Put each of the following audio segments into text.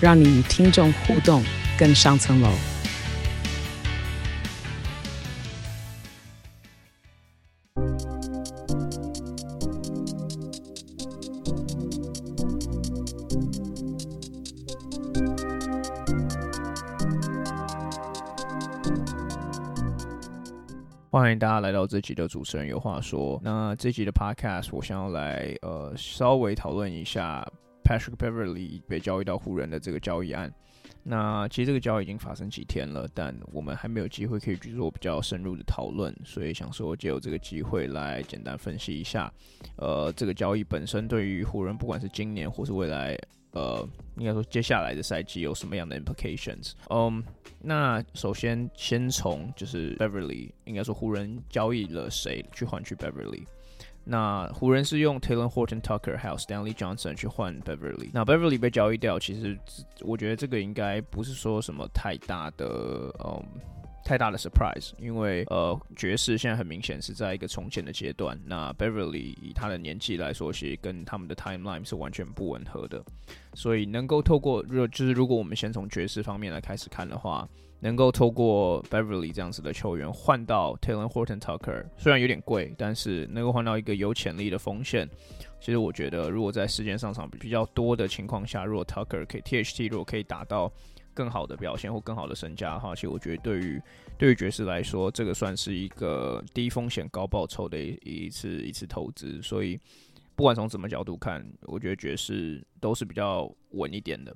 让你与听众互动更上层楼。欢迎大家来到这集的主持人有话说。那这集的 Podcast，我想要来呃稍微讨论一下 Patrick Beverly 被交易到湖人的这个交易案。那其实这个交易已经发生几天了，但我们还没有机会可以去做比较深入的讨论，所以想说借由这个机会来简单分析一下，呃，这个交易本身对于湖人不管是今年或是未来。呃，应该说接下来的赛季有什么样的 implications？嗯、那首先先从就是 Beverly，应该说湖人交易了谁去换取 Beverly？那湖人是用 Taylor Horton Tucker 还有 Stanley Johnson 去换 Beverly。那 Beverly 被交易掉，其实我觉得这个应该不是说什么太大的，嗯。太大的 surprise，因为呃，爵士现在很明显是在一个重建的阶段。那 Beverly 以他的年纪来说，其实跟他们的 timeline 是完全不吻合的。所以能够透过，如就是如果我们先从爵士方面来开始看的话，能够透过 Beverly 这样子的球员换到 Talen Horton Tucker，虽然有点贵，但是能够换到一个有潜力的锋线。其实我觉得，如果在时间上场比较多的情况下，如果 Tucker 可以 THT，如果可以达到。更好的表现或更好的身价的话，其实我觉得对于对于爵士来说，这个算是一个低风险高报酬的一一次一次投资。所以不管从什么角度看，我觉得爵士都是比较稳一点的。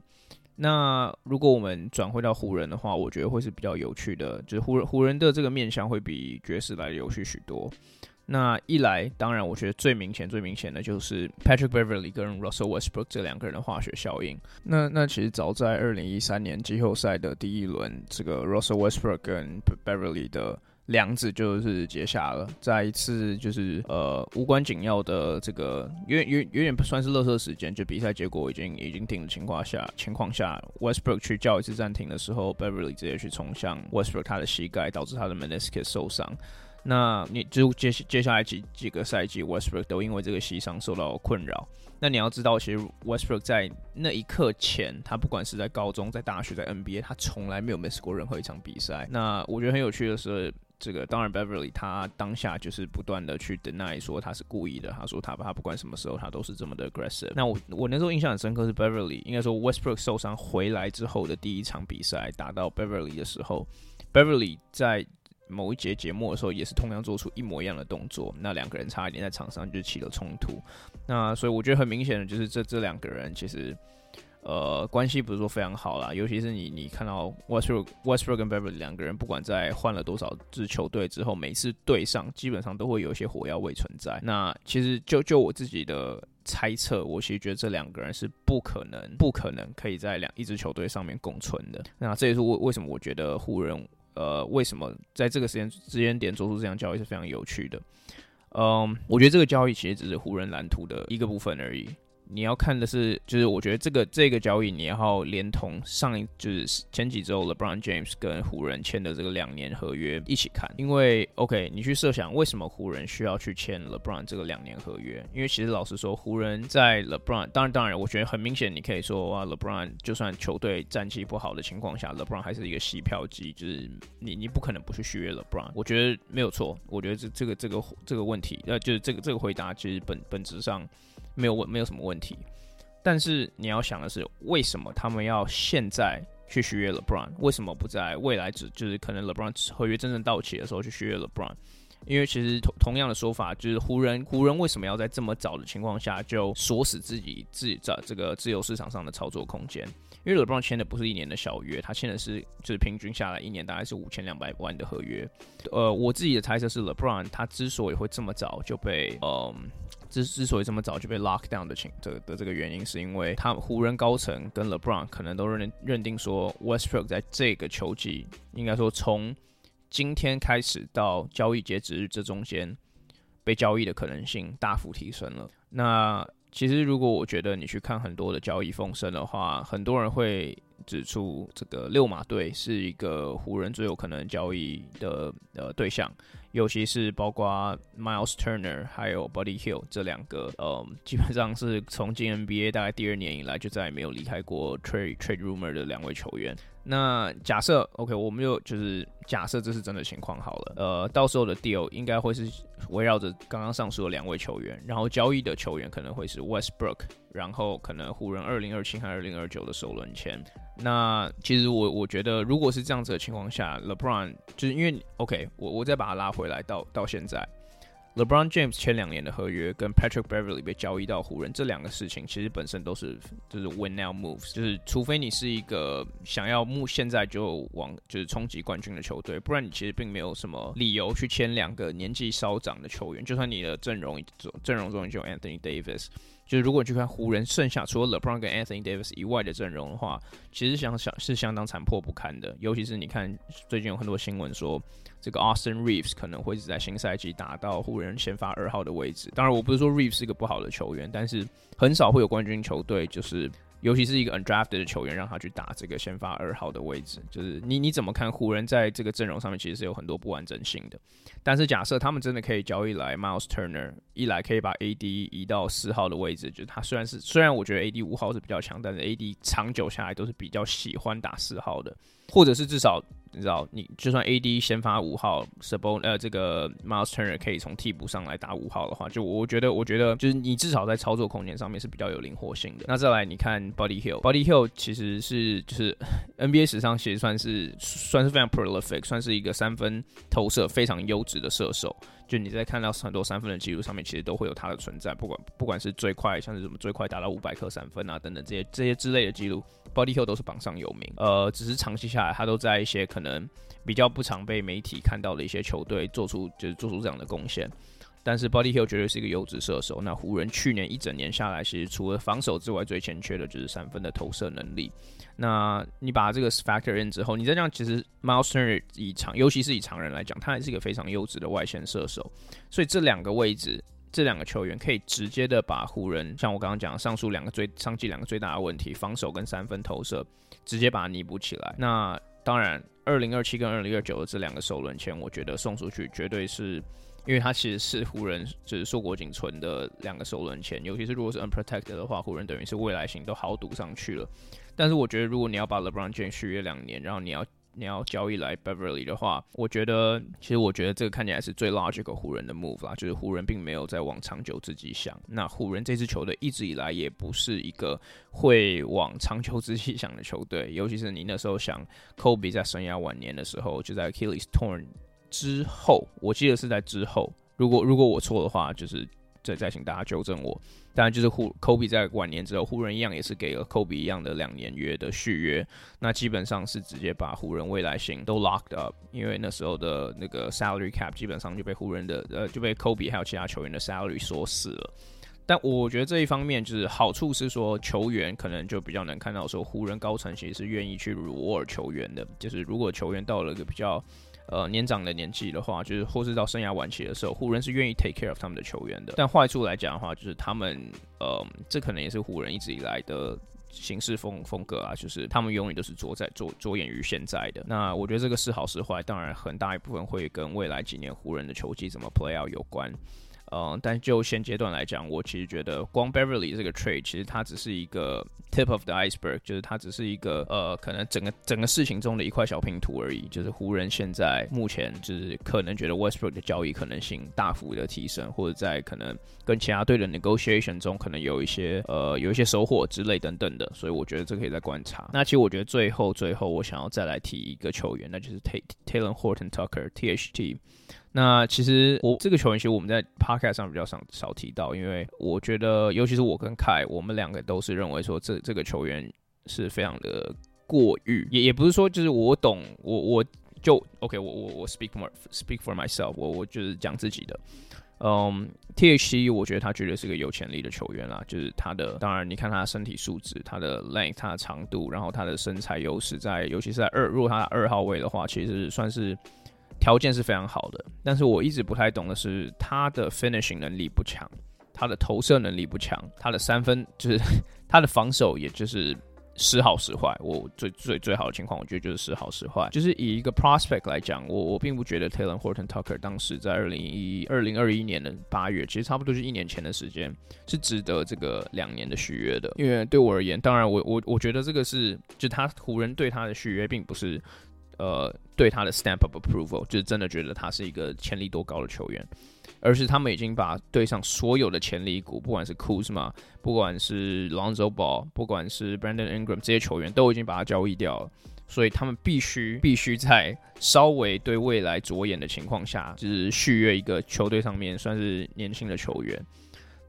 那如果我们转回到湖人的话，我觉得会是比较有趣的，就是湖人湖人的这个面向会比爵士来有趣许多。那一来，当然，我觉得最明显、最明显的就是 Patrick Beverly 跟 Russell Westbrook 这两个人的化学效应。那那其实早在二零一三年季后赛的第一轮，这个 Russell Westbrook 跟 Beverly 的梁子就是结下了。在一次就是呃无关紧要的这个有点有有点算是乐色时间，就比赛结果已经已经定的情况下情况下，Westbrook 去叫一次暂停的时候，Beverly 直接去冲向 Westbrook 他的膝盖，导致他的 meniscus 受伤。那你就接接下来几几个赛季，Westbrook 都因为这个膝伤受到困扰。那你要知道，其实 Westbrook 在那一刻前，他不管是在高中、在大学、在 NBA，他从来没有 miss 过任何一场比赛。那我觉得很有趣的是，这个当然，Beverly 他当下就是不断的去 deny 说他是故意的，他说他他不管什么时候他都是这么的 aggressive。那我我那时候印象很深刻是 Beverly，应该说 Westbrook 受伤回来之后的第一场比赛打到 Beverly 的时候，Beverly 在。某一节节目的时候，也是同样做出一模一样的动作，那两个人差一点在场上就起了冲突。那所以我觉得很明显的就是这这两个人其实呃关系不是说非常好啦，尤其是你你看到 Westbrook Westbrook 跟 Beverly 两个人，不管在换了多少支球队之后，每次对上基本上都会有一些火药味存在。那其实就就我自己的猜测，我其实觉得这两个人是不可能不可能可以在两一支球队上面共存的。那这也是为为什么我觉得湖人。呃，为什么在这个时间时间点做出这样交易是非常有趣的？嗯，我觉得这个交易其实只是湖人蓝图的一个部分而已。你要看的是，就是我觉得这个这个交易，你要连同上一就是前几周 LeBron James 跟湖人签的这个两年合约一起看，因为 OK，你去设想为什么湖人需要去签 LeBron 这个两年合约？因为其实老实说，湖人在 LeBron 当然当然，我觉得很明显，你可以说哇，LeBron 就算球队战绩不好的情况下，LeBron 还是一个吸票机，就是你你不可能不去续约 LeBron，我觉得没有错，我觉得这这个这个这个问题，呃，就是这个这个回答其实本本质上。没有问，没有什么问题。但是你要想的是，为什么他们要现在去续约 LeBron？为什么不在未来只就是可能 LeBron 合约真正到期的时候去续约 LeBron？因为其实同同样的说法，就是湖人湖人为什么要在这么早的情况下就锁死自己自己在这个自由市场上的操作空间？因为 LeBron 签的不是一年的小约，他签的是就是平均下来一年大概是五千两百万的合约。呃，我自己的猜测是 LeBron 他之所以会这么早就被嗯之之所以这么早就被 lock down 的情的的这个原因，是因为他湖人高层跟 LeBron 可能都认认定说 Westbrook 在这个球季应该说从今天开始到交易截止日这中间被交易的可能性大幅提升了。那其实，如果我觉得你去看很多的交易风声的话，很多人会指出这个六马队是一个湖人最有可能交易的呃对象，尤其是包括 Miles Turner 还有 Buddy Hield 这两个，呃，基本上是从进 NBA 大概第二年以来就再也没有离开过 trade trade rumor 的两位球员。那假设 OK，我们就就是假设这是真的情况好了。呃，到时候的 deal 应该会是围绕着刚刚上述的两位球员，然后交易的球员可能会是 Westbrook，然后可能湖人二零二七和二零二九的首轮签。那其实我我觉得，如果是这样子的情况下，LeBron 就是因为 OK，我我再把他拉回回来到到现在。LeBron James 签两年的合约，跟 Patrick Beverly 被交易到湖人，这两个事情其实本身都是就是 win now moves，就是除非你是一个想要目现在就往就是冲击冠军的球队，不然你其实并没有什么理由去签两个年纪稍长的球员，就算你的阵容阵容中就有 Anthony Davis。就是如果去看湖人剩下除了 LeBron 跟 Anthony Davis 以外的阵容的话，其实想想是相当残破不堪的。尤其是你看最近有很多新闻说，这个 Austin Reeves 可能会是在新赛季打到湖人先发二号的位置。当然，我不是说 Reeves 是一个不好的球员，但是很少会有冠军球队就是。尤其是一个 undrafted 的球员，让他去打这个先发二号的位置，就是你你怎么看湖人在这个阵容上面其实是有很多不完整性的。但是假设他们真的可以交易来 Miles Turner，一来可以把 AD 移到四号的位置，就是他虽然是虽然我觉得 AD 五号是比较强，但是 AD 长久下来都是比较喜欢打四号的，或者是至少。你知道，你就算 AD 先发五号 s u b o n 呃，这个 Miles Turner 可以从替补上来打五号的话，就我觉得，我觉得就是你至少在操作空间上面是比较有灵活性的。那再来，你看 Body Hill，Body Hill 其实是就是 NBA 史上其实算是算是非常 prolific，算是一个三分投射非常优质的射手。就你在看到很多三分的记录上面，其实都会有他的存在，不管不管是最快，像是什么最快达到五百克三分啊等等这些这些之类的记录，Body Hill 都是榜上有名。呃，只是长期下来，他都在一些可能比较不常被媒体看到的一些球队做出就是做出这样的贡献。但是 Body Hill 绝对是一个优质射手。那湖人去年一整年下来，其实除了防守之外，最欠缺的就是三分的投射能力。那你把这个 factor in 之后，你再这样，其实 Miles Turner 以长，尤其是以长人来讲，他还是一个非常优质的外线射手。所以这两个位置，这两个球员可以直接的把湖人，像我刚刚讲上述两个最上季两个最大的问题，防守跟三分投射，直接把它弥补起来。那当然，二零二七跟二零二九的这两个首轮签，我觉得送出去绝对是。因为他其实是湖人就是硕果仅存的两个首轮签，尤其是如果是 unprotected 的话，湖人等于是未来型都豪赌上去了。但是我觉得，如果你要把 LeBron James 续约两年，然后你要你要交易来 Beverly 的话，我觉得其实我觉得这个看起来是最 logical 湖人的 move 啦，就是湖人并没有在往长久之计想。那湖人这支球队一直以来也不是一个会往长久之计想的球队，尤其是你那时候想 Kobe 在生涯晚年的时候就在 Achilles torn。之后，我记得是在之后。如果如果我错的话，就是再再请大家纠正我。当然，就是湖科比在晚年之后，湖人一样也是给了科比一样的两年约的续约。那基本上是直接把湖人未来性都 locked up，因为那时候的那个 salary cap 基本上就被湖人的呃就被科比还有其他球员的 salary 锁死了。但我觉得这一方面就是好处是说，球员可能就比较能看到说，湖人高层其实是愿意去 reward 球员的。就是如果球员到了一个比较呃，年长的年纪的话，就是或是到生涯晚期的时候，湖人是愿意 take care of 他们的球员的。但坏处来讲的话，就是他们，呃，这可能也是湖人一直以来的行事风风格啊，就是他们永远都是着在着着眼于现在的。那我觉得这个是好是坏，当然很大一部分会跟未来几年湖人的球技怎么 play out 有关。嗯，但就现阶段来讲，我其实觉得光 Beverly 这个 trade 其实它只是一个 tip of the iceberg，就是它只是一个呃，可能整个整个事情中的一块小拼图而已。就是湖人现在目前就是可能觉得 Westbrook 的交易可能性大幅的提升，或者在可能跟其他队的 negotiation 中可能有一些呃有一些收获之类等等的，所以我觉得这可以再观察。那其实我觉得最后最后我想要再来提一个球员，那就是 Talen Horton Tucker THT。那其实我这个球员，其实我们在 podcast 上比较少少提到，因为我觉得，尤其是我跟凯，我们两个都是认为说这这个球员是非常的过誉，也也不是说就是我懂，我我就 OK，我我我 speak more，speak for myself，我我就是讲自己的。嗯，T H C 我觉得他绝对是个有潜力的球员啦，就是他的，当然你看他的身体素质，他的 length，他的长度，然后他的身材优势，在尤其是在二，如果他二号位的话，其实算是条件是非常好的。但是我一直不太懂的是，他的 finishing 能力不强，他的投射能力不强，他的三分就是他的防守，也就是。时好时坏，我最最最好的情况，我觉得就是时好时坏。就是以一个 prospect 来讲，我我并不觉得 Talen Horton Tucker 当时在二零一二零二一年的八月，其实差不多是一年前的时间，是值得这个两年的续约的。因为对我而言，当然我我我觉得这个是，就他湖人对他的续约，并不是呃对他的 stamp of approval，就是真的觉得他是一个潜力多高的球员。而是他们已经把队上所有的潜力股，不管是 Kuzma，不管是 Lonzo Ball，不管是 Brandon Ingram 这些球员，都已经把他交易掉了。所以他们必须必须在稍微对未来着眼的情况下，就是续约一个球队上面算是年轻的球员。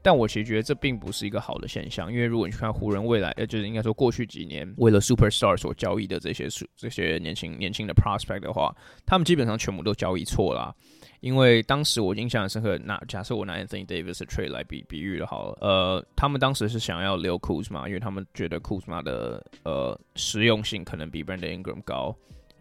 但我其实觉得这并不是一个好的现象，因为如果你去看湖人未来，呃，就是应该说过去几年为了 Superstar 所交易的这些这些年轻年轻的 Prospect 的话，他们基本上全部都交易错了。因为当时我印象很深刻，那假设我拿 Anthony Davis 的 trade 来比比喻的好了，呃，他们当时是想要留 Kuzma，因为他们觉得 Kuzma 的呃实用性可能比 Brandon Ingram 高。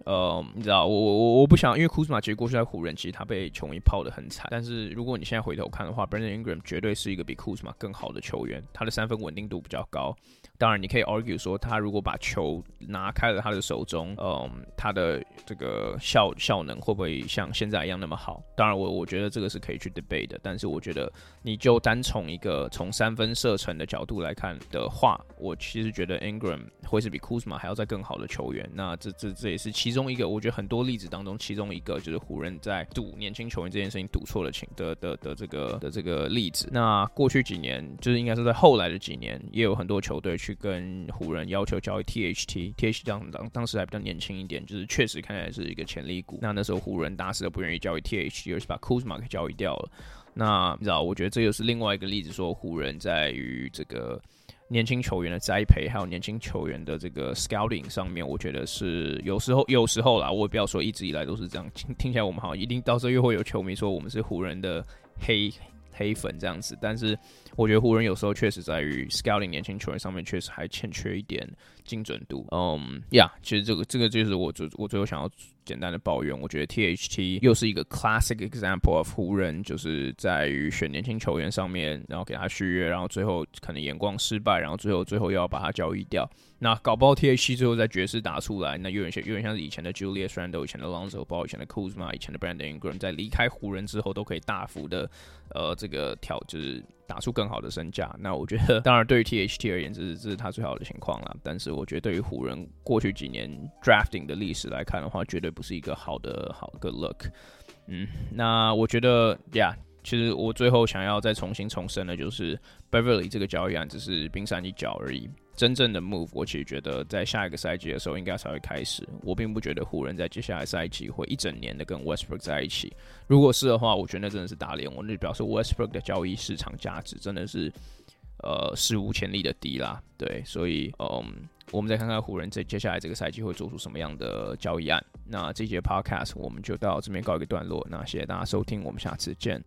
呃，你知道，我我我我不想，因为库兹马其实过去在湖人，其实他被球迷泡的很惨。但是如果你现在回头看的话，Brandon Ingram 绝对是一个比库兹马更好的球员，他的三分稳定度比较高。当然，你可以 argue 说，他如果把球拿开了他的手中，嗯，他的这个效效能会不会像现在一样那么好？当然我，我觉得这个是可以去 debate 的。但是，我觉得你就单从一个从三分射程的角度来看的话，我其实觉得 Ingram 会是比 Kuzma 还要再更好的球员。那这这这也是其中一个，我觉得很多例子当中其中一个就是湖人在赌年轻球员这件事情赌错了情的的的这个的这个例子。那过去几年，就是应该是在后来的几年，也有很多球队。去跟湖人要求交易 THT，THT 当当当时还比较年轻一点，就是确实看起来是一个潜力股。那那时候湖人打死都不愿意交易 THT，而是把 Kuzma 给交易掉了。那你知道，我觉得这又是另外一个例子，说湖人在于这个年轻球员的栽培，还有年轻球员的这个 scouting 上面，我觉得是有时候有时候啦，我也不要说一直以来都是这样。听听起来我们好像一定到时候又会有球迷说我们是湖人的黑黑粉这样子，但是。我觉得湖人有时候确实在于 scouting 年轻球员上面确实还欠缺一点精准度。嗯，呀，其实这个这个就是我最我最后想要简单的抱怨。我觉得 THT 又是一个 classic example of 湖人就是在于选年轻球员上面，然后给他续约，然后最后可能眼光失败，然后最后最后又要把他交易掉。那搞不好 THT 最后在爵士打出来，那有点像有点像是以前的 Julius Randle、以前的 Lonzo Ball、以前的 Kuzma、以前的 Brandon Ingram 在离开湖人之后都可以大幅的呃这个跳就是。打出更好的身价，那我觉得，当然对于 THT 而言，这是这是他最好的情况了。但是我觉得，对于湖人过去几年 drafting 的历史来看的话，绝对不是一个好的好 Good look。嗯，那我觉得呀，其实我最后想要再重新重申的，就是，Beverly 这个交易案只是冰山一角而已。真正的 move，我其实觉得在下一个赛季的时候应该才会开始。我并不觉得湖人在接下来赛季会一整年的跟 Westbrook 在一起。如果是的话，我觉得那真的是打脸我，那就表示 Westbrook 的交易市场价值真的是呃史无前例的低啦。对，所以嗯，我们再看看湖人在接下来这个赛季会做出什么样的交易案。那这节 Podcast 我们就到这边告一个段落。那谢谢大家收听，我们下次见。